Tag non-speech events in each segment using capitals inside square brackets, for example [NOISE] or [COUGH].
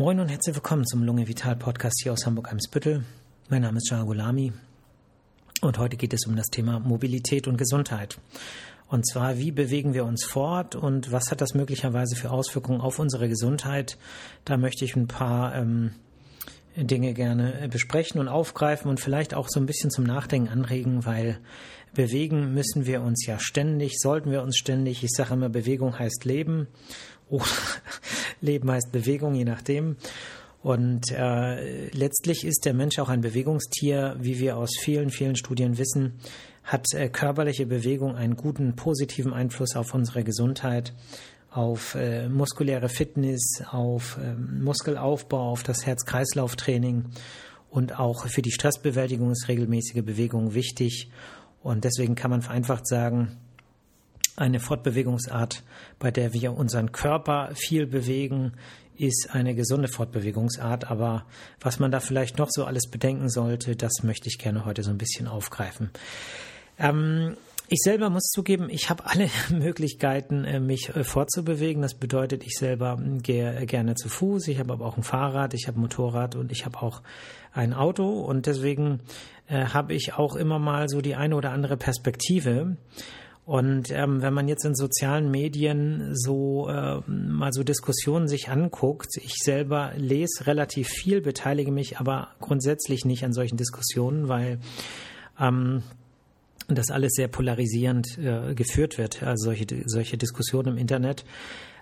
Moin und herzlich willkommen zum Lunge Vital Podcast hier aus Hamburg-Eimsbüttel. Mein Name ist Jahagulami und heute geht es um das Thema Mobilität und Gesundheit. Und zwar, wie bewegen wir uns fort und was hat das möglicherweise für Auswirkungen auf unsere Gesundheit? Da möchte ich ein paar ähm, Dinge gerne besprechen und aufgreifen und vielleicht auch so ein bisschen zum Nachdenken anregen, weil bewegen müssen wir uns ja ständig, sollten wir uns ständig. Ich sage immer, Bewegung heißt Leben oder [LAUGHS] Leben heißt Bewegung, je nachdem. Und äh, letztlich ist der Mensch auch ein Bewegungstier, wie wir aus vielen, vielen Studien wissen, hat äh, körperliche Bewegung einen guten, positiven Einfluss auf unsere Gesundheit, auf äh, muskuläre Fitness, auf äh, Muskelaufbau, auf das Herz-Kreislauf-Training und auch für die Stressbewältigung ist regelmäßige Bewegung wichtig. Und deswegen kann man vereinfacht sagen, eine Fortbewegungsart, bei der wir unseren Körper viel bewegen, ist eine gesunde Fortbewegungsart. Aber was man da vielleicht noch so alles bedenken sollte, das möchte ich gerne heute so ein bisschen aufgreifen. Ähm, ich selber muss zugeben, ich habe alle [LAUGHS] Möglichkeiten, äh, mich äh, fortzubewegen. Das bedeutet, ich selber hm, gehe gerne zu Fuß. Ich habe aber auch ein Fahrrad, ich habe Motorrad und ich habe auch ein Auto. Und deswegen äh, habe ich auch immer mal so die eine oder andere Perspektive. Und ähm, wenn man jetzt in sozialen Medien so äh, mal so Diskussionen sich anguckt, ich selber lese relativ viel, beteilige mich aber grundsätzlich nicht an solchen Diskussionen, weil ähm, das alles sehr polarisierend äh, geführt wird, also solche, solche Diskussionen im Internet.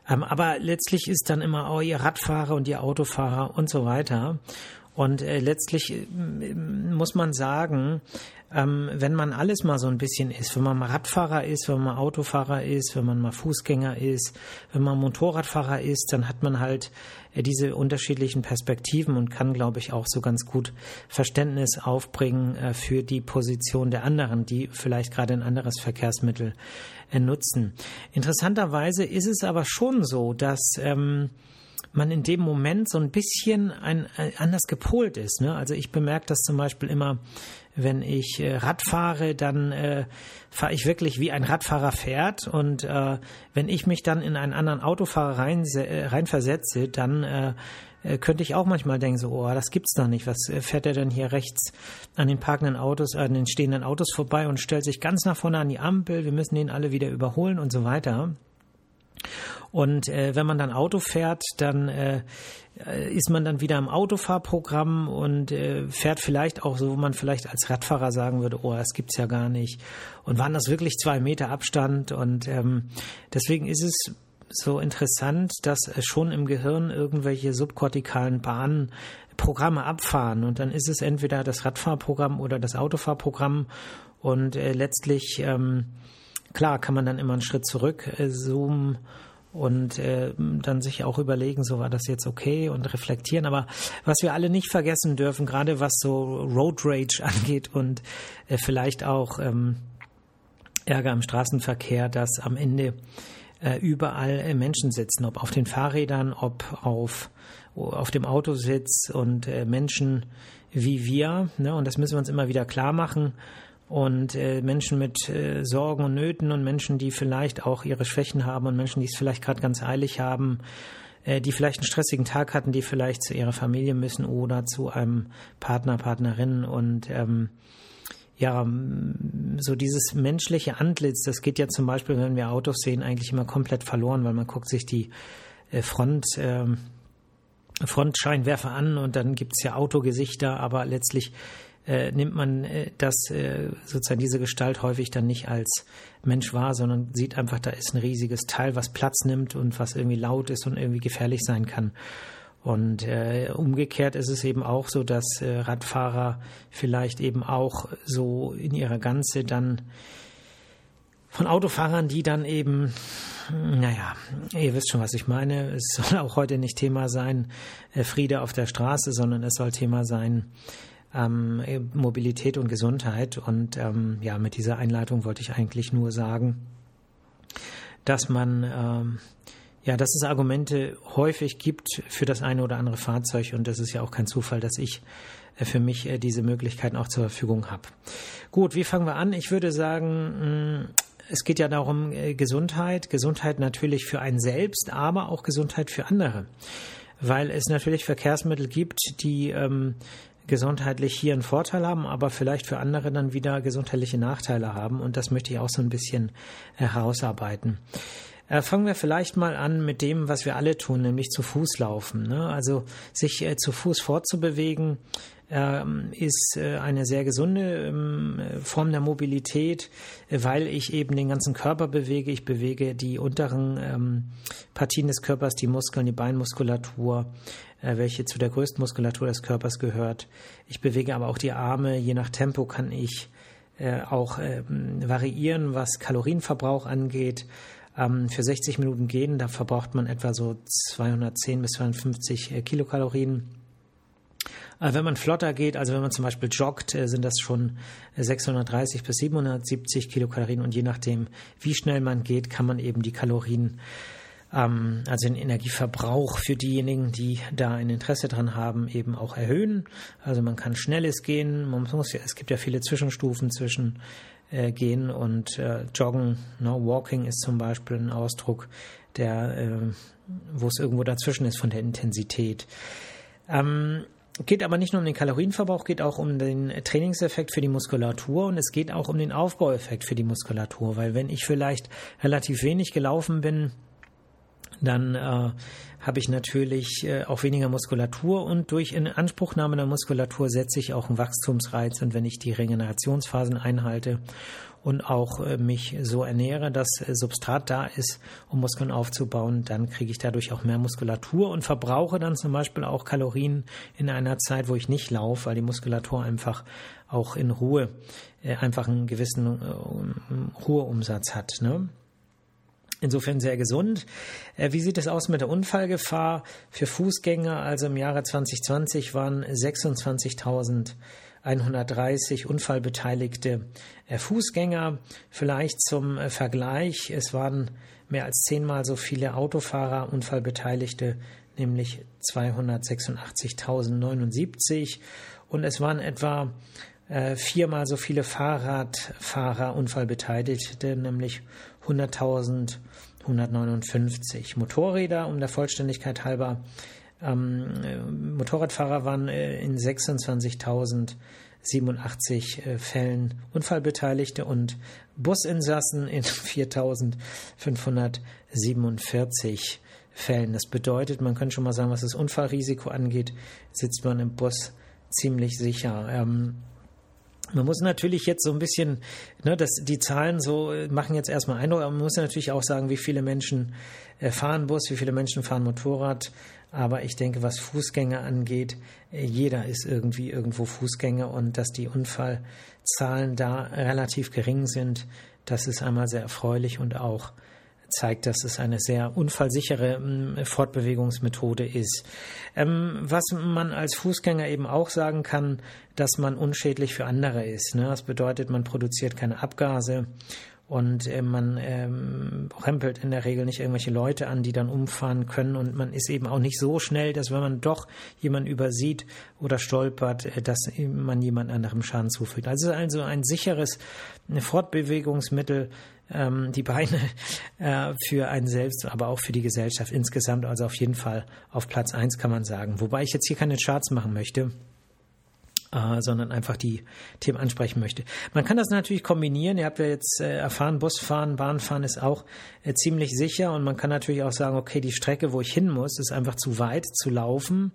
Ähm, aber letztlich ist dann immer, oh, ihr Radfahrer und ihr Autofahrer und so weiter. Und äh, letztlich äh, muss man sagen, ähm, wenn man alles mal so ein bisschen ist, wenn man mal Radfahrer ist, wenn man Autofahrer ist, wenn man mal Fußgänger ist, wenn man Motorradfahrer ist, dann hat man halt äh, diese unterschiedlichen Perspektiven und kann, glaube ich, auch so ganz gut Verständnis aufbringen äh, für die Position der anderen, die vielleicht gerade ein anderes Verkehrsmittel äh, nutzen. Interessanterweise ist es aber schon so, dass ähm, man in dem Moment so ein bisschen ein, ein anders gepolt ist. Ne? Also ich bemerke das zum Beispiel immer, wenn ich äh, Rad fahre, dann äh, fahre ich wirklich wie ein Radfahrer fährt. Und äh, wenn ich mich dann in einen anderen Autofahrer rein, äh, reinversetze, dann äh, äh, könnte ich auch manchmal denken, so, oh, das gibt's doch nicht. Was äh, fährt er denn hier rechts an den parkenden Autos, an den stehenden Autos vorbei und stellt sich ganz nach vorne an die Ampel? Wir müssen den alle wieder überholen und so weiter. Und äh, wenn man dann Auto fährt, dann äh, ist man dann wieder im Autofahrprogramm und äh, fährt vielleicht auch so, wo man vielleicht als Radfahrer sagen würde, oh, das gibt's ja gar nicht. Und waren das wirklich zwei Meter Abstand? Und ähm, deswegen ist es so interessant, dass schon im Gehirn irgendwelche subkortikalen Bahnen Programme abfahren und dann ist es entweder das Radfahrprogramm oder das Autofahrprogramm und äh, letztlich ähm, klar kann man dann immer einen Schritt zurück äh, zoomen und äh, dann sich auch überlegen, so war das jetzt okay und reflektieren. Aber was wir alle nicht vergessen dürfen, gerade was so Road Rage [LAUGHS] angeht und äh, vielleicht auch ähm, Ärger im Straßenverkehr, dass am Ende äh, überall äh, Menschen sitzen, ob auf den Fahrrädern, ob auf, auf dem Autositz und äh, Menschen wie wir. Ne? Und das müssen wir uns immer wieder klar machen und äh, Menschen mit äh, Sorgen und Nöten und Menschen, die vielleicht auch ihre Schwächen haben und Menschen, die es vielleicht gerade ganz eilig haben, äh, die vielleicht einen stressigen Tag hatten, die vielleicht zu ihrer Familie müssen oder zu einem Partner, Partnerin. Und ähm, ja, so dieses menschliche Antlitz, das geht ja zum Beispiel, wenn wir Autos sehen, eigentlich immer komplett verloren, weil man guckt sich die äh, Front, äh, Frontscheinwerfer an und dann gibt's ja Autogesichter, aber letztlich äh, nimmt man äh, das äh, sozusagen diese Gestalt häufig dann nicht als Mensch wahr, sondern sieht einfach, da ist ein riesiges Teil, was Platz nimmt und was irgendwie laut ist und irgendwie gefährlich sein kann. Und äh, umgekehrt ist es eben auch so, dass äh, Radfahrer vielleicht eben auch so in ihrer Ganze dann von Autofahrern, die dann eben, naja, ihr wisst schon, was ich meine. Es soll auch heute nicht Thema sein, äh, Friede auf der Straße, sondern es soll Thema sein, ähm, Mobilität und Gesundheit. Und ähm, ja, mit dieser Einleitung wollte ich eigentlich nur sagen, dass man ähm, ja, dass es Argumente häufig gibt für das eine oder andere Fahrzeug und das ist ja auch kein Zufall, dass ich äh, für mich äh, diese Möglichkeiten auch zur Verfügung habe. Gut, wie fangen wir an? Ich würde sagen, mm, es geht ja darum, äh, Gesundheit, Gesundheit natürlich für einen selbst, aber auch Gesundheit für andere. weil es natürlich Verkehrsmittel gibt, die ähm, gesundheitlich hier einen Vorteil haben, aber vielleicht für andere dann wieder gesundheitliche Nachteile haben. Und das möchte ich auch so ein bisschen herausarbeiten. Äh, fangen wir vielleicht mal an mit dem, was wir alle tun, nämlich zu Fuß laufen. Ne? Also sich äh, zu Fuß fortzubewegen ähm, ist äh, eine sehr gesunde ähm, Form der Mobilität, weil ich eben den ganzen Körper bewege. Ich bewege die unteren ähm, Partien des Körpers, die Muskeln, die Beinmuskulatur, äh, welche zu der größten Muskulatur des Körpers gehört. Ich bewege aber auch die Arme. Je nach Tempo kann ich äh, auch variieren, was Kalorienverbrauch angeht ähm, für 60 Minuten gehen. Da verbraucht man etwa so 210 bis 250 äh, Kilokalorien. Äh, wenn man flotter geht, also wenn man zum Beispiel joggt, äh, sind das schon 630 bis 770 Kilokalorien und je nachdem, wie schnell man geht, kann man eben die Kalorien, ähm, also den Energieverbrauch für diejenigen, die da ein Interesse dran haben, eben auch erhöhen. Also man kann schnelles gehen, man muss es gibt ja viele Zwischenstufen zwischen äh, gehen und äh, joggen. Ne? Walking ist zum Beispiel ein Ausdruck, der, äh, wo es irgendwo dazwischen ist von der Intensität. Ähm, geht aber nicht nur um den Kalorienverbrauch, geht auch um den Trainingseffekt für die Muskulatur und es geht auch um den Aufbaueffekt für die Muskulatur, weil wenn ich vielleicht relativ wenig gelaufen bin, dann äh, habe ich natürlich äh, auch weniger Muskulatur und durch Inanspruchnahme der Muskulatur setze ich auch einen Wachstumsreiz und wenn ich die Regenerationsphasen einhalte und auch äh, mich so ernähre, dass äh, Substrat da ist, um Muskeln aufzubauen, dann kriege ich dadurch auch mehr Muskulatur und verbrauche dann zum Beispiel auch Kalorien in einer Zeit, wo ich nicht laufe, weil die Muskulatur einfach auch in Ruhe äh, einfach einen gewissen äh, Ruheumsatz hat. Ne? Insofern sehr gesund. Äh, wie sieht es aus mit der Unfallgefahr für Fußgänger? Also im Jahre 2020 waren 26.130 Unfallbeteiligte äh, Fußgänger. Vielleicht zum äh, Vergleich, es waren mehr als zehnmal so viele Autofahrer Unfallbeteiligte, nämlich 286.079 und es waren etwa viermal so viele Fahrradfahrer Unfallbeteiligte, nämlich 100.159 Motorräder, um der Vollständigkeit halber. Ähm, Motorradfahrer waren äh, in 26.087 äh, Fällen Unfallbeteiligte und Businsassen in [LAUGHS] 4.547 Fällen. Das bedeutet, man könnte schon mal sagen, was das Unfallrisiko angeht, sitzt man im Bus ziemlich sicher. Ähm, man muss natürlich jetzt so ein bisschen, ne, dass die Zahlen so äh, machen jetzt erstmal Eindruck, aber man muss natürlich auch sagen, wie viele Menschen äh, fahren Bus, wie viele Menschen fahren Motorrad. Aber ich denke, was Fußgänger angeht, äh, jeder ist irgendwie irgendwo Fußgänger und dass die Unfallzahlen da relativ gering sind, das ist einmal sehr erfreulich und auch zeigt, dass es eine sehr unfallsichere ähm, Fortbewegungsmethode ist. Ähm, was man als Fußgänger eben auch sagen kann, dass man unschädlich für andere ist. Ne? Das bedeutet, man produziert keine Abgase und äh, man ähm, rempelt in der Regel nicht irgendwelche Leute an, die dann umfahren können und man ist eben auch nicht so schnell, dass wenn man doch jemanden übersieht oder stolpert, äh, dass man jemand anderem Schaden zufügt. Also also ein sicheres Fortbewegungsmittel, ähm, die Beine [LAUGHS] äh, für einen selbst, aber auch für die Gesellschaft insgesamt. Also auf jeden Fall auf Platz eins kann man sagen. Wobei ich jetzt hier keine Charts machen möchte. Äh, sondern einfach die Themen ansprechen möchte. Man kann das natürlich kombinieren. Ihr habt ja jetzt äh, erfahren, Busfahren, Bahnfahren ist auch äh, ziemlich sicher und man kann natürlich auch sagen, okay, die Strecke, wo ich hin muss, ist einfach zu weit zu laufen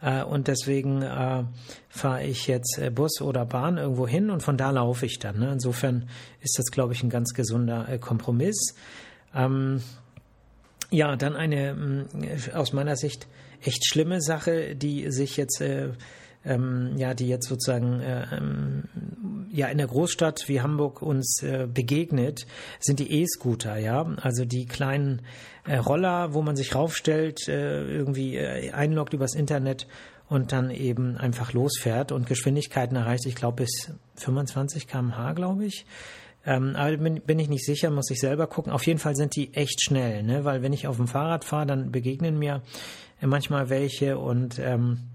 äh, und deswegen äh, fahre ich jetzt äh, Bus oder Bahn irgendwo hin und von da laufe ich dann. Ne? Insofern ist das, glaube ich, ein ganz gesunder äh, Kompromiss. Ähm, ja, dann eine mh, mm, aus meiner Sicht echt schlimme Sache, die sich jetzt äh, ähm, ja, die jetzt sozusagen äh, ähm, ja in der Großstadt wie Hamburg uns äh, begegnet, sind die E-Scooter, ja, also die kleinen äh, Roller, wo man sich raufstellt, äh, irgendwie äh, einloggt übers Internet und dann eben einfach losfährt und Geschwindigkeiten erreicht, ich glaube bis 25 km/h, glaube ich. Ähm, aber bin, bin ich nicht sicher, muss ich selber gucken. Auf jeden Fall sind die echt schnell, ne? weil wenn ich auf dem Fahrrad fahre, dann begegnen mir manchmal welche und ähm,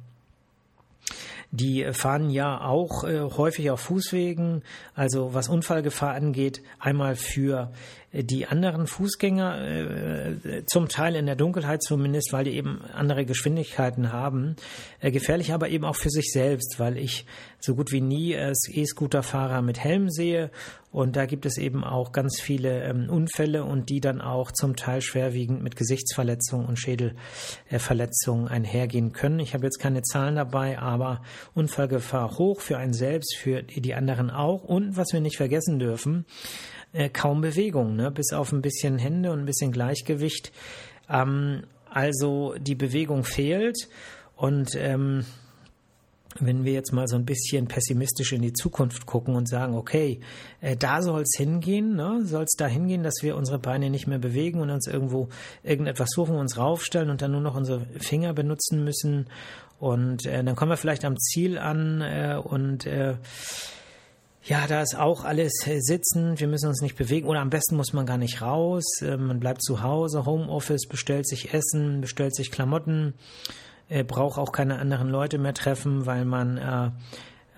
die fahren ja auch äh, häufig auf Fußwegen, also was Unfallgefahr angeht, einmal für die anderen Fußgänger, äh, zum Teil in der Dunkelheit zumindest, weil die eben andere Geschwindigkeiten haben, äh, gefährlich aber eben auch für sich selbst, weil ich so gut wie nie äh, E-Scooter-Fahrer mit Helm sehe und da gibt es eben auch ganz viele ähm, Unfälle und die dann auch zum Teil schwerwiegend mit Gesichtsverletzungen und Schädelverletzungen einhergehen können. Ich habe jetzt keine Zahlen dabei, aber Unfallgefahr hoch für einen selbst, für die anderen auch und was wir nicht vergessen dürfen, äh, kaum Bewegung, ne? bis auf ein bisschen Hände und ein bisschen Gleichgewicht. Ähm, also die Bewegung fehlt und ähm, wenn wir jetzt mal so ein bisschen pessimistisch in die Zukunft gucken und sagen, okay, äh, da soll es hingehen, ne? soll es da hingehen, dass wir unsere Beine nicht mehr bewegen und uns irgendwo irgendetwas suchen, uns raufstellen und dann nur noch unsere Finger benutzen müssen. Und äh, dann kommen wir vielleicht am Ziel an äh, und äh, ja, da ist auch alles äh, sitzen, wir müssen uns nicht bewegen oder am besten muss man gar nicht raus, äh, man bleibt zu Hause, Homeoffice, bestellt sich Essen, bestellt sich Klamotten, äh, braucht auch keine anderen Leute mehr treffen, weil man äh,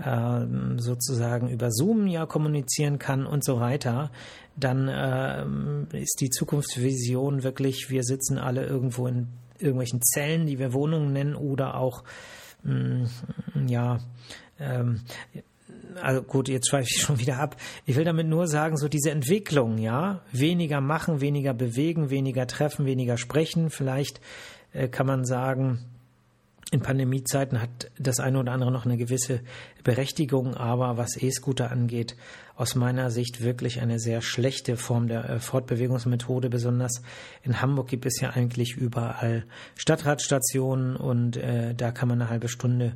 äh, sozusagen über Zoom ja kommunizieren kann und so weiter, dann äh, ist die Zukunftsvision wirklich, wir sitzen alle irgendwo in irgendwelchen Zellen, die wir Wohnungen nennen oder auch mh, mm, ja ähm, also gut, jetzt schweife ich [LAUGHS] schon wieder ab. Ich will damit nur sagen, so diese Entwicklung, ja, weniger machen, weniger bewegen, weniger treffen, weniger sprechen. Vielleicht äh, kann man sagen, in Pandemiezeiten hat das eine oder andere noch eine gewisse Berechtigung, aber was E-Scooter angeht, aus meiner Sicht wirklich eine sehr schlechte Form der äh, Fortbewegungsmethode. Besonders in Hamburg gibt es ja eigentlich überall Stadtradstationen und äh, da kann man eine halbe Stunde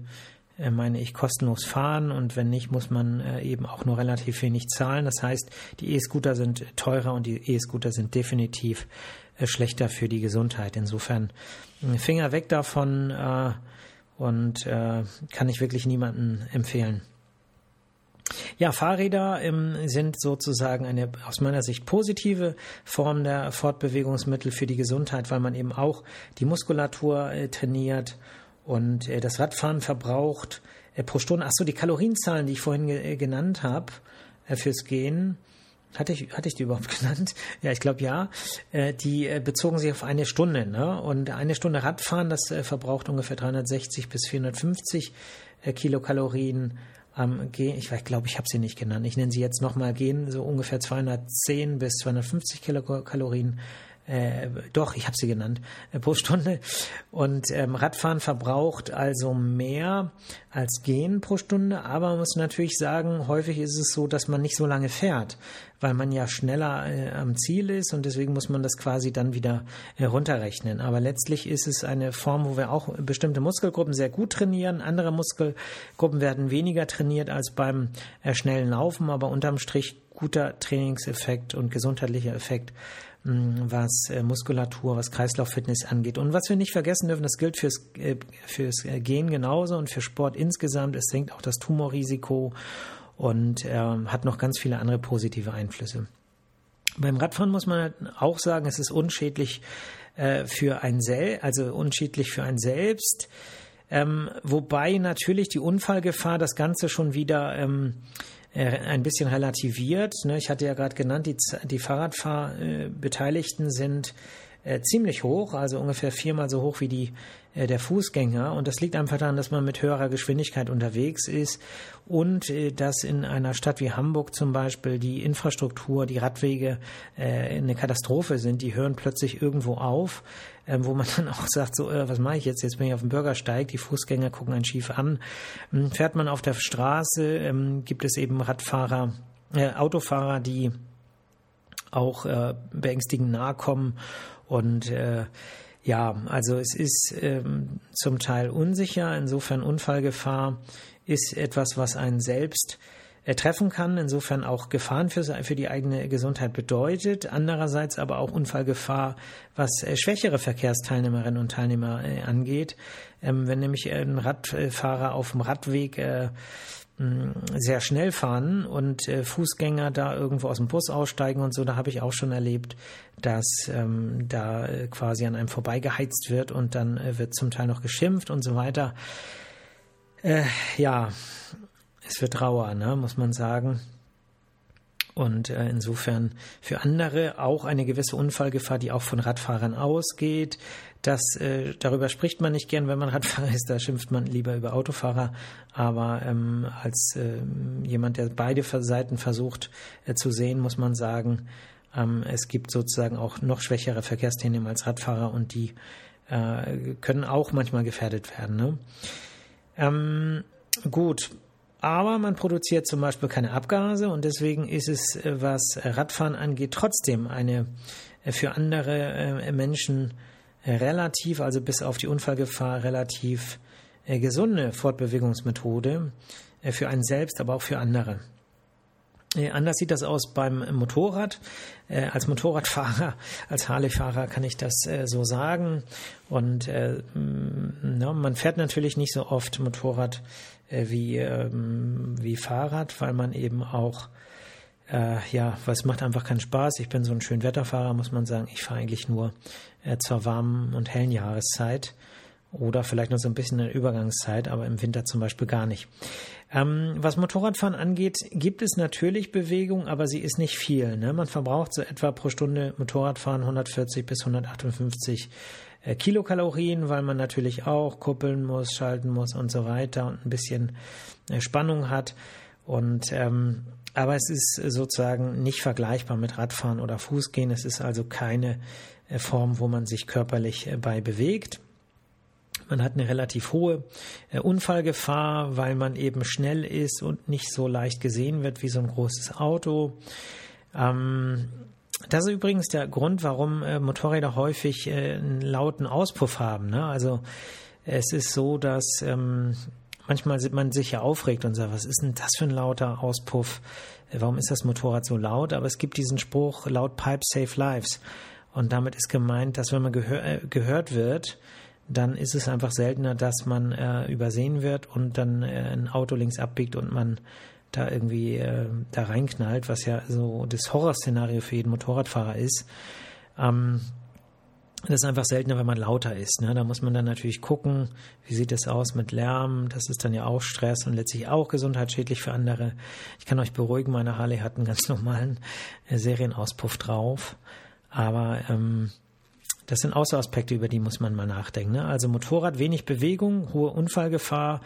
meine ich, kostenlos fahren und wenn nicht, muss man äh, eben auch nur relativ wenig zahlen. Das heißt, die E-Scooter sind teurer und die E-Scooter sind definitiv äh, schlechter für die Gesundheit. Insofern Finger weg davon und kann ich wirklich niemanden empfehlen. Ja, Fahrräder ähm, sind sozusagen eine aus meiner Sicht positive Form der Fortbewegungsmittel für die Gesundheit, weil man eben auch die Muskulatur äh, trainiert und äh, das Radfahren verbraucht äh, pro Stunde, ach so, die Kalorienzahlen, die ich vorhin ge äh, genannt habe äh, fürs Gehen, hatte ich, hatte ich die überhaupt [LAUGHS] genannt? Ja, ich glaube ja. Äh, die äh, bezogen sich auf eine Stunde. Ne? Und eine Stunde Radfahren, das äh, verbraucht ungefähr 360 bis 450 äh, Kilokalorien am Gehen. Ich glaube, ich habe sie nicht genannt. Ich nenne sie jetzt nochmal Gehen, so ungefähr 210 bis 250 Kilokalorien äh, doch, ich habe sie genannt, äh, pro Stunde. Und ähm, Radfahren verbraucht also mehr als Gehen pro Stunde, aber man muss natürlich sagen, häufig ist es so, dass man nicht so lange fährt, weil man ja schneller äh, am Ziel ist und deswegen muss man das quasi dann wieder äh, runterrechnen. Aber letztlich ist es eine Form, wo wir auch bestimmte Muskelgruppen sehr gut trainieren, andere Muskelgruppen werden weniger trainiert als beim äh, schnellen Laufen, aber unterm Strich guter Trainingseffekt und gesundheitlicher Effekt was äh, Muskulatur, was Kreislauffitness angeht. Und was wir nicht vergessen dürfen, das gilt fürs, äh, fürs äh, Gehen genauso und für Sport insgesamt, es senkt auch das Tumorrisiko und äh, hat noch ganz viele andere positive Einflüsse. Beim Radfahren muss man auch sagen, es ist unschädlich für ein Selbst, also unschädlich für ein Selbst. Ähm, wobei natürlich die Unfallgefahr das Ganze schon wieder ähm, äh, ein bisschen relativiert. Ne? Ich hatte ja gerade genannt, die, die Fahrradfahrbeteiligten sind äh, ziemlich hoch, also ungefähr viermal so hoch wie die äh, der Fußgänger. Und das liegt einfach daran, dass man mit höherer Geschwindigkeit unterwegs ist und äh, dass in einer Stadt wie Hamburg zum Beispiel die Infrastruktur, die Radwege äh, eine Katastrophe sind. Die hören plötzlich irgendwo auf, äh, wo man [LAUGHS] dann auch sagt, so, äh, was mache ich jetzt? Jetzt bin ich auf dem Bürgersteig, die Fußgänger gucken einen schief an. Ähm, fährt man auf der Straße, ähm, gibt es eben Radfahrer, äh, Autofahrer, die auch äh, beängstigend nahe kommen und äh, ja, also es ist ähm, zum Teil unsicher, insofern Unfallgefahr ist etwas, was einen selbst äh, treffen kann, insofern auch Gefahren für, für die eigene Gesundheit bedeutet, andererseits aber auch Unfallgefahr, was äh, schwächere Verkehrsteilnehmerinnen und Teilnehmer äh, angeht. Ähm, wenn nämlich ein Radfahrer auf dem Radweg äh, sehr schnell fahren und äh, Fußgänger da irgendwo aus dem Bus aussteigen und so, da habe ich auch schon erlebt, dass ähm, da äh, quasi an einem vorbeigeheizt wird und dann äh, wird zum Teil noch geschimpft und so weiter. Äh, ja, es wird rauer, ne, muss man sagen. Und äh, insofern für andere auch eine gewisse Unfallgefahr, die auch von Radfahrern ausgeht. Das, äh, darüber spricht man nicht gern, wenn man Radfahrer ist, da schimpft man lieber über Autofahrer. Aber ähm, als äh, jemand, der beide Seiten versucht äh, zu sehen, muss man sagen, ähm, es gibt sozusagen auch noch schwächere Verkehrsteilnehmer als Radfahrer und die äh, können auch manchmal gefährdet werden. Ne? Ähm, gut, aber man produziert zum Beispiel keine Abgase und deswegen ist es, äh, was Radfahren angeht, trotzdem eine äh, für andere äh, Menschen relativ, also bis auf die Unfallgefahr, relativ gesunde Fortbewegungsmethode für einen selbst, aber auch für andere. Anders sieht das aus beim Motorrad. Als Motorradfahrer, [LAUGHS] als Harley-Fahrer kann ich das so sagen. Und man fährt natürlich nicht so oft Motorrad äh, wie, ähm, wie Fahrrad, weil man eben auch, äh, ja, was macht einfach keinen Spaß. Ich bin so ein schön Wetterfahrer, muss man sagen. Ich fahre eigentlich nur äh, zur warmen und hellen Jahreszeit oder vielleicht noch so ein bisschen in der Übergangszeit, aber im Winter zum Beispiel gar nicht. Ähm, was Motorradfahren angeht, gibt es natürlich Bewegung, aber sie ist nicht viel. Ne? Man verbraucht so etwa pro Stunde Motorradfahren 140 bis 158 äh, Kilokalorien, weil man natürlich auch kuppeln muss, schalten muss und so weiter und ein bisschen äh, Spannung hat. Und ähm, aber es ist sozusagen nicht vergleichbar mit Radfahren oder Fußgehen. Es ist also keine äh, Form, wo man sich körperlich bei bewegt. Man hat eine relativ hohe Unfallgefahr, weil man eben schnell ist und nicht so leicht gesehen wird wie so ein großes Auto. Ähm, das ist übrigens der Grund, warum äh, Motorräder häufig äh, einen lauten Auspuff haben. Ne? Also es ist so, dass ähm, manchmal man sich ja aufregt und sagt, was ist denn das für ein lauter Auspuff? Äh, warum ist das Motorrad so laut? Aber es gibt diesen Spruch, laut Pipe save lives. Und damit ist gemeint, dass wenn man gehör, äh, gehört wird, dann ist es einfach seltener, dass man äh, übersehen wird und dann äh, ein Auto links abbiegt und man da irgendwie äh, da reinknallt, was ja so das Horrorszenario für jeden Motorradfahrer ist. Ähm, das ist einfach seltener, wenn man lauter ist. Ne? Da muss man dann natürlich gucken, wie sieht es aus mit Lärm. Das ist dann ja auch Stress und letztlich auch gesundheitsschädlich für andere. Ich kann euch beruhigen, meine Harley hat einen ganz [LAUGHS] normalen äh, Serienauspuff drauf. Aber ähm, das sind Außeraspekte, über die muss man mal nachdenken. Ne? Also Motorrad, wenig Bewegung, hohe Unfallgefahr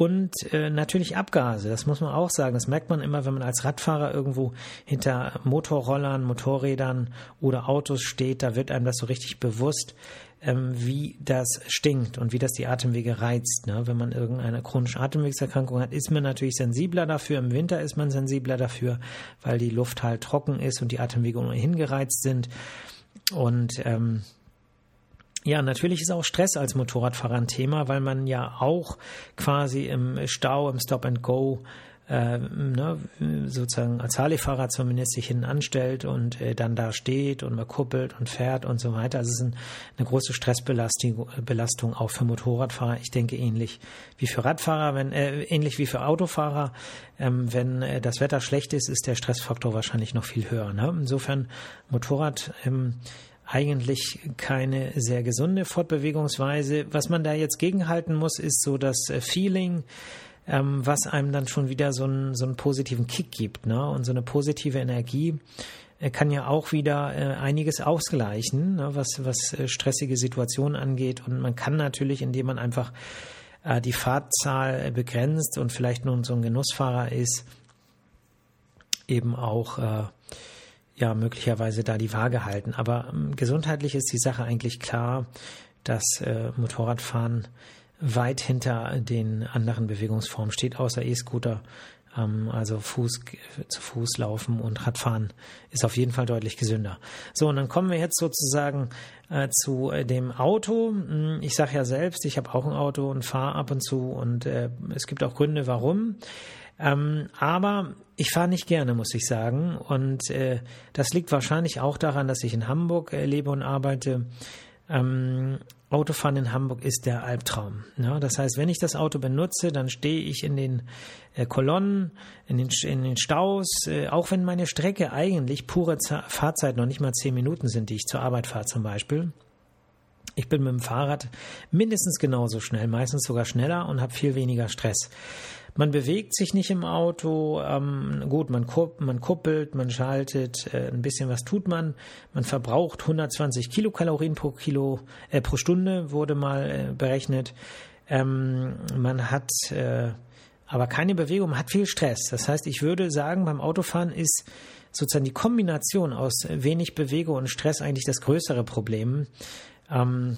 und äh, natürlich Abgase, das muss man auch sagen. Das merkt man immer, wenn man als Radfahrer irgendwo hinter Motorrollern, Motorrädern oder Autos steht. Da wird einem das so richtig bewusst, ähm, wie das stinkt und wie das die Atemwege reizt. Ne? Wenn man irgendeine chronische Atemwegserkrankung hat, ist man natürlich sensibler dafür. Im Winter ist man sensibler dafür, weil die Luft halt trocken ist und die Atemwege ohnehin gereizt sind. Und ähm, ja, natürlich ist auch Stress als Motorradfahrer ein Thema, weil man ja auch quasi im Stau, im Stop and Go äh, ne, sozusagen als Harley-Fahrer zumindest sich hin anstellt und äh, dann da steht und man kuppelt und fährt und so weiter. Also es ist ein, eine große Stressbelastung Belastung auch für Motorradfahrer. Ich denke ähnlich wie für Radfahrer, wenn äh, ähnlich wie für Autofahrer. Ähm, wenn äh, das Wetter schlecht ist, ist der Stressfaktor wahrscheinlich noch viel höher. Ne? Insofern Motorrad ähm, eigentlich keine sehr gesunde Fortbewegungsweise. Was man da jetzt gegenhalten muss, ist so das äh, Feeling, ähm, was einem dann schon wieder so einen, so einen positiven Kick gibt. Ne? Und so eine positive Energie äh, kann ja auch wieder äh, einiges ausgleichen, ne? was, was stressige Situationen angeht. Und man kann natürlich, indem man einfach die Fahrtzahl begrenzt und vielleicht nun so ein Genussfahrer ist, eben auch ja möglicherweise da die Waage halten. Aber ähm, gesundheitlich ist die Sache eigentlich klar, dass äh, Motorradfahren weit hinter den anderen Bewegungsformen steht, außer E-Scooter. Ähm, also Fuß zu Fuß laufen und Radfahren ist auf jeden Fall deutlich gesünder. So, und dann kommen wir jetzt sozusagen äh, zu äh, dem Auto. Hm, ich sage ja selbst, ich habe auch ein Auto und fahre ab und zu und äh, es gibt auch Gründe, warum. Ähm, aber ich fahre nicht gerne, muss ich sagen. Und äh, das liegt wahrscheinlich auch daran, dass ich in Hamburg äh, lebe und arbeite. Ähm, Autofahren in Hamburg ist der Albtraum. Ja, das heißt, wenn ich das Auto benutze, dann stehe ich in den äh, Kolonnen, in den, in den Staus, äh, auch wenn meine Strecke eigentlich pure Z Fahrzeit noch nicht mal zehn Minuten sind, die ich zur Arbeit fahre zum Beispiel. Ich bin mit dem Fahrrad mindestens genauso schnell, meistens sogar schneller und habe viel weniger Stress. Man bewegt sich nicht im Auto. Ähm, gut, man, kupp, man kuppelt, man schaltet, äh, ein bisschen was tut man. Man verbraucht 120 Kilokalorien pro Kilo äh, pro Stunde wurde mal äh, berechnet. Ähm, man hat äh, aber keine Bewegung, man hat viel Stress. Das heißt, ich würde sagen, beim Autofahren ist sozusagen die Kombination aus wenig Bewegung und Stress eigentlich das größere Problem. Ähm,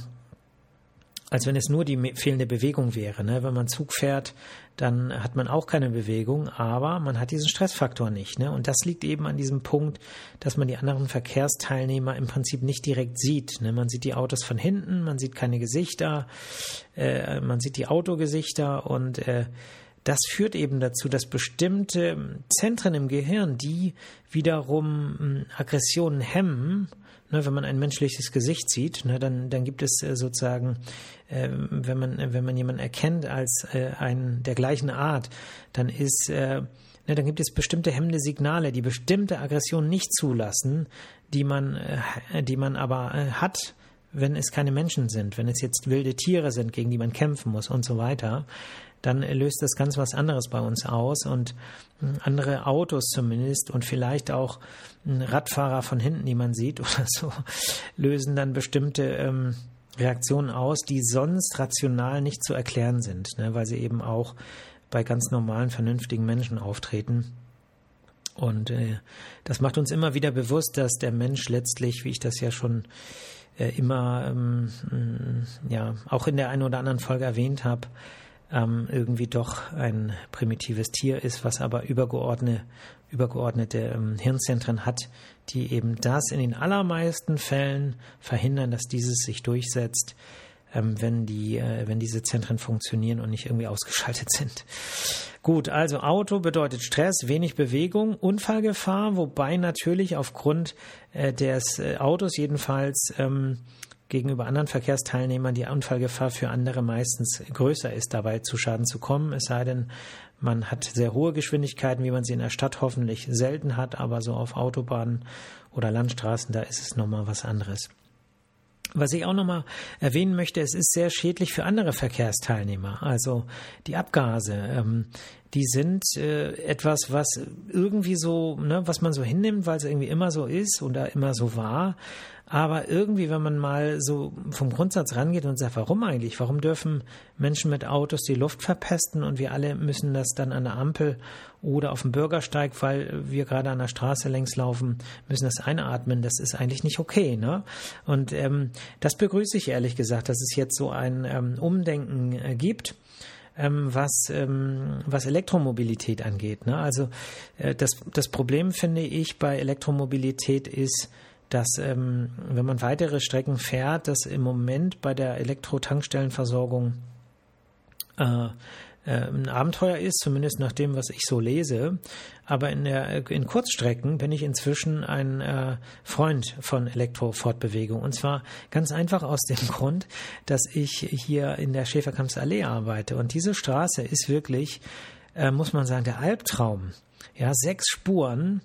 als wenn es nur die fehlende Bewegung wäre. Ne? Wenn man Zug fährt, dann hat man auch keine Bewegung, aber man hat diesen Stressfaktor nicht. Ne? Und das liegt eben an diesem Punkt, dass man die anderen Verkehrsteilnehmer im Prinzip nicht direkt sieht. Ne? Man sieht die Autos von hinten, man sieht keine Gesichter, äh, man sieht die Autogesichter und äh, das führt eben dazu, dass bestimmte Zentren im Gehirn, die wiederum hm, Aggressionen hemmen, Ne, wenn man ein menschliches Gesicht sieht, ne, dann, dann gibt es äh, sozusagen, wenn man, wenn man jemanden erkennt als äh, einen der gleichen Art, dann ist, äh, ne, dann gibt es bestimmte hemmende Signale, die bestimmte Aggressionen nicht zulassen, die man, äh, die man aber hat, wenn es keine Menschen sind, wenn es jetzt wilde Tiere sind, gegen die man kämpfen muss und so weiter dann löst das ganz was anderes bei uns aus und hm, andere Autos zumindest und vielleicht auch Radfahrer von hinten, die man sieht [LAUGHS] oder so, lösen dann bestimmte ähm, Reaktionen aus, die sonst rational nicht zu erklären sind, ne, weil sie eben auch bei ganz normalen, vernünftigen Menschen auftreten. Und äh, das macht uns immer wieder bewusst, dass der Mensch letztlich, wie ich das ja schon äh, immer ähm, ja auch in der einen oder anderen Folge erwähnt habe, ähm, irgendwie doch ein primitives Tier ist, was aber übergeordnete, übergeordnete ähm, Hirnzentren hat, die eben das in den allermeisten Fällen verhindern, dass dieses sich durchsetzt, ähm, wenn, die, äh, wenn diese Zentren funktionieren und nicht irgendwie ausgeschaltet [LAUGHS] sind. Gut, also Auto bedeutet Stress, wenig Bewegung, Unfallgefahr, wobei natürlich aufgrund äh, des äh, Autos jedenfalls ähm, gegenüber anderen Verkehrsteilnehmern die Unfallgefahr für andere meistens größer ist, dabei zu Schaden zu kommen, es sei denn, man hat sehr hohe Geschwindigkeiten, wie man sie in der Stadt hoffentlich selten hat, aber so auf Autobahnen oder Landstraßen, da ist es nochmal was anderes. Was ich auch nochmal erwähnen möchte, es ist sehr schädlich für andere Verkehrsteilnehmer. Also die Abgase, ähm, die sind äh, etwas, was irgendwie so, ne, was man so hinnimmt, weil es irgendwie immer so ist oder immer so war. Aber irgendwie, wenn man mal so vom Grundsatz rangeht und sagt, warum eigentlich? Warum dürfen Menschen mit Autos die Luft verpesten und wir alle müssen das dann an der Ampel oder auf dem Bürgersteig, weil wir gerade an der Straße längs laufen, müssen das einatmen? Das ist eigentlich nicht okay, ne? Und ähm, das begrüße ich ehrlich gesagt, dass es jetzt so ein ähm, Umdenken äh, gibt. Ähm, was, ähm, was Elektromobilität angeht. Ne? Also äh, das, das Problem finde ich bei Elektromobilität ist, dass ähm, wenn man weitere Strecken fährt, dass im Moment bei der Elektro-Tankstellenversorgung äh, ein Abenteuer ist, zumindest nach dem, was ich so lese. Aber in, der, in Kurzstrecken bin ich inzwischen ein äh, Freund von Elektrofortbewegung. Und zwar ganz einfach aus dem [LAUGHS] Grund, dass ich hier in der Schäferkampfsallee arbeite. Und diese Straße ist wirklich, äh, muss man sagen, der Albtraum. Ja, sechs Spuren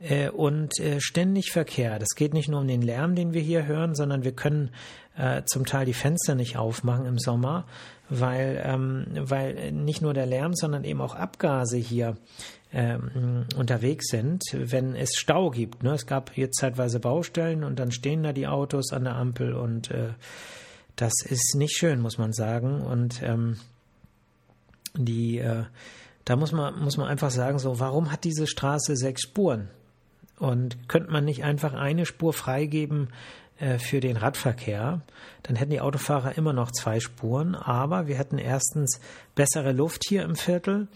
äh, und äh, ständig Verkehr. Das geht nicht nur um den Lärm, den wir hier hören, sondern wir können äh, zum Teil die Fenster nicht aufmachen im Sommer, weil, ähm, weil nicht nur der Lärm, sondern eben auch Abgase hier ähm, unterwegs sind, wenn es Stau gibt. Ne? Es gab hier zeitweise Baustellen und dann stehen da die Autos an der Ampel und äh, das ist nicht schön, muss man sagen. Und ähm, die, äh, da muss man, muss man einfach sagen, so, warum hat diese Straße sechs Spuren? Und könnte man nicht einfach eine Spur freigeben für den Radverkehr, dann hätten die Autofahrer immer noch zwei Spuren, aber wir hätten erstens bessere Luft hier im Viertel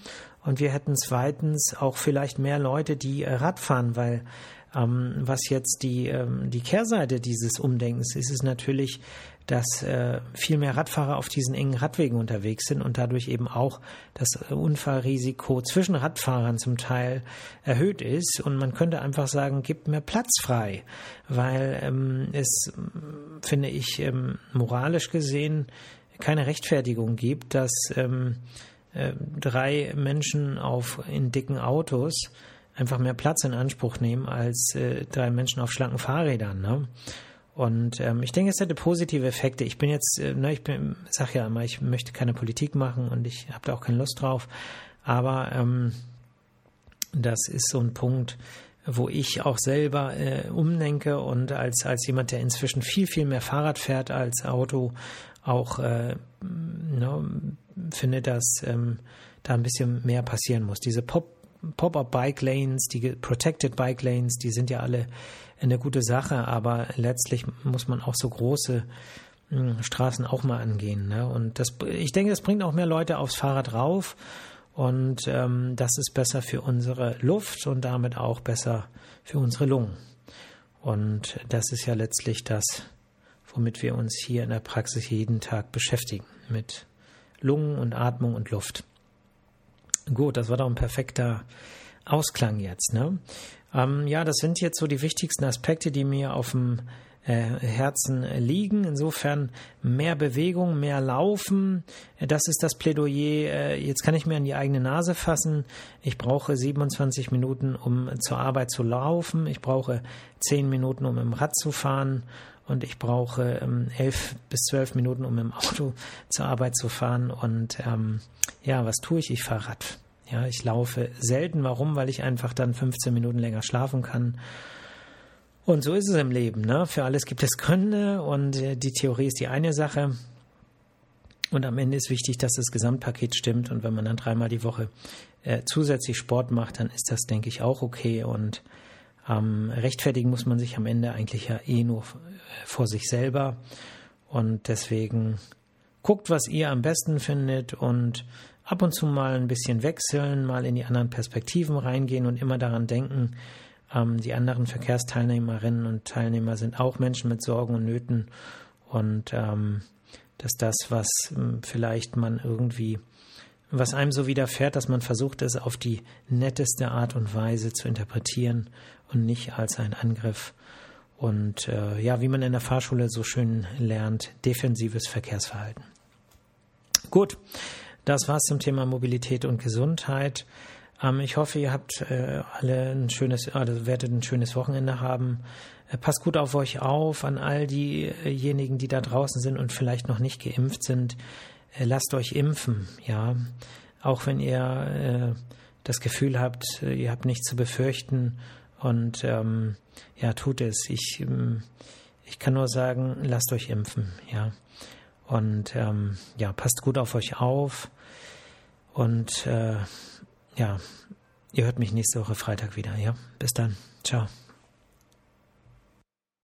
und wir hätten zweitens auch vielleicht mehr Leute, die äh, Rad fahren, weil ähm, was jetzt die, ähm, die Kehrseite dieses Umdenkens ist, ist natürlich, dass äh, viel mehr Radfahrer auf diesen engen Radwegen unterwegs sind und dadurch eben auch das Unfallrisiko zwischen Radfahrern zum Teil erhöht ist. Und man könnte einfach sagen, gibt mehr Platz frei, weil ähm, es, finde ich, ähm, moralisch gesehen keine Rechtfertigung gibt, dass ähm, äh, drei Menschen auf in dicken Autos einfach mehr Platz in Anspruch nehmen als äh, drei Menschen auf schlanken Fahrrädern. Ne? Und ähm, ich denke, es hätte positive Effekte. Ich bin jetzt, äh, ne, ich bin, sag ja immer, ich möchte keine Politik machen und ich habe da auch keine Lust drauf. Aber ähm, das ist so ein Punkt, wo ich auch selber äh, umdenke und als, als jemand, der inzwischen viel, viel mehr Fahrrad fährt als Auto, auch äh, ne, finde, dass ähm, da ein bisschen mehr passieren muss. Diese Pop Pop-up Bike Lanes, die Protected Bike Lanes, die sind ja alle eine gute Sache, aber letztlich muss man auch so große hm, Straßen auch mal angehen. Ne? Und das, ich denke, das bringt auch mehr Leute aufs Fahrrad rauf und ähm, das ist besser für unsere Luft und damit auch besser für unsere Lungen. Und das ist ja letztlich das, womit wir uns hier in der Praxis jeden Tag beschäftigen, mit Lungen und Atmung und Luft. Gut, das war doch ein perfekter Ausklang jetzt. Ne? Ähm, ja, das sind jetzt so die wichtigsten Aspekte, die mir auf dem äh, Herzen liegen. Insofern mehr Bewegung, mehr Laufen. Das ist das Plädoyer. Äh, jetzt kann ich mir an die eigene Nase fassen. Ich brauche 27 Minuten, um zur Arbeit zu laufen. Ich brauche 10 Minuten, um im Rad zu fahren. Und ich brauche ähm, 11 bis 12 Minuten, um im Auto zur Arbeit zu fahren. Und ähm, ja, was tue ich? Ich fahre Rad. Ja, ich laufe selten. Warum? Weil ich einfach dann 15 Minuten länger schlafen kann. Und so ist es im Leben. Ne? Für alles gibt es Gründe und äh, die Theorie ist die eine Sache. Und am Ende ist wichtig, dass das Gesamtpaket stimmt. Und wenn man dann dreimal die Woche äh, zusätzlich Sport macht, dann ist das, denke ich, auch okay. Und ähm, rechtfertigen muss man sich am Ende eigentlich ja eh nur äh, vor sich selber. Und deswegen guckt, was ihr am besten findet und ab und zu mal ein bisschen wechseln, mal in die anderen Perspektiven reingehen und immer daran denken, ähm, die anderen Verkehrsteilnehmerinnen und Teilnehmer sind auch Menschen mit Sorgen und Nöten und ähm, dass das, was ähm, vielleicht man irgendwie, was einem so widerfährt, dass man versucht, es auf die netteste Art und Weise zu interpretieren und nicht als ein Angriff. Und äh, ja, wie man in der Fahrschule so schön lernt, defensives Verkehrsverhalten. Gut, das war's zum Thema Mobilität und Gesundheit. Ähm, ich hoffe, ihr habt äh, alle ein schönes, also werdet ein schönes Wochenende haben. Äh, passt gut auf euch auf, an all diejenigen, die da draußen sind und vielleicht noch nicht geimpft sind. Äh, lasst euch impfen, ja. Auch wenn ihr das Gefühl habt, ihr habt nichts zu befürchten und ähm, ja, tut es. Ich, ähm, ich kann nur sagen, lasst euch impfen, ja. Und ähm, ja, passt gut auf euch auf. Und äh, ja, ihr hört mich nächste Woche Freitag wieder. Ja, bis dann. Ciao.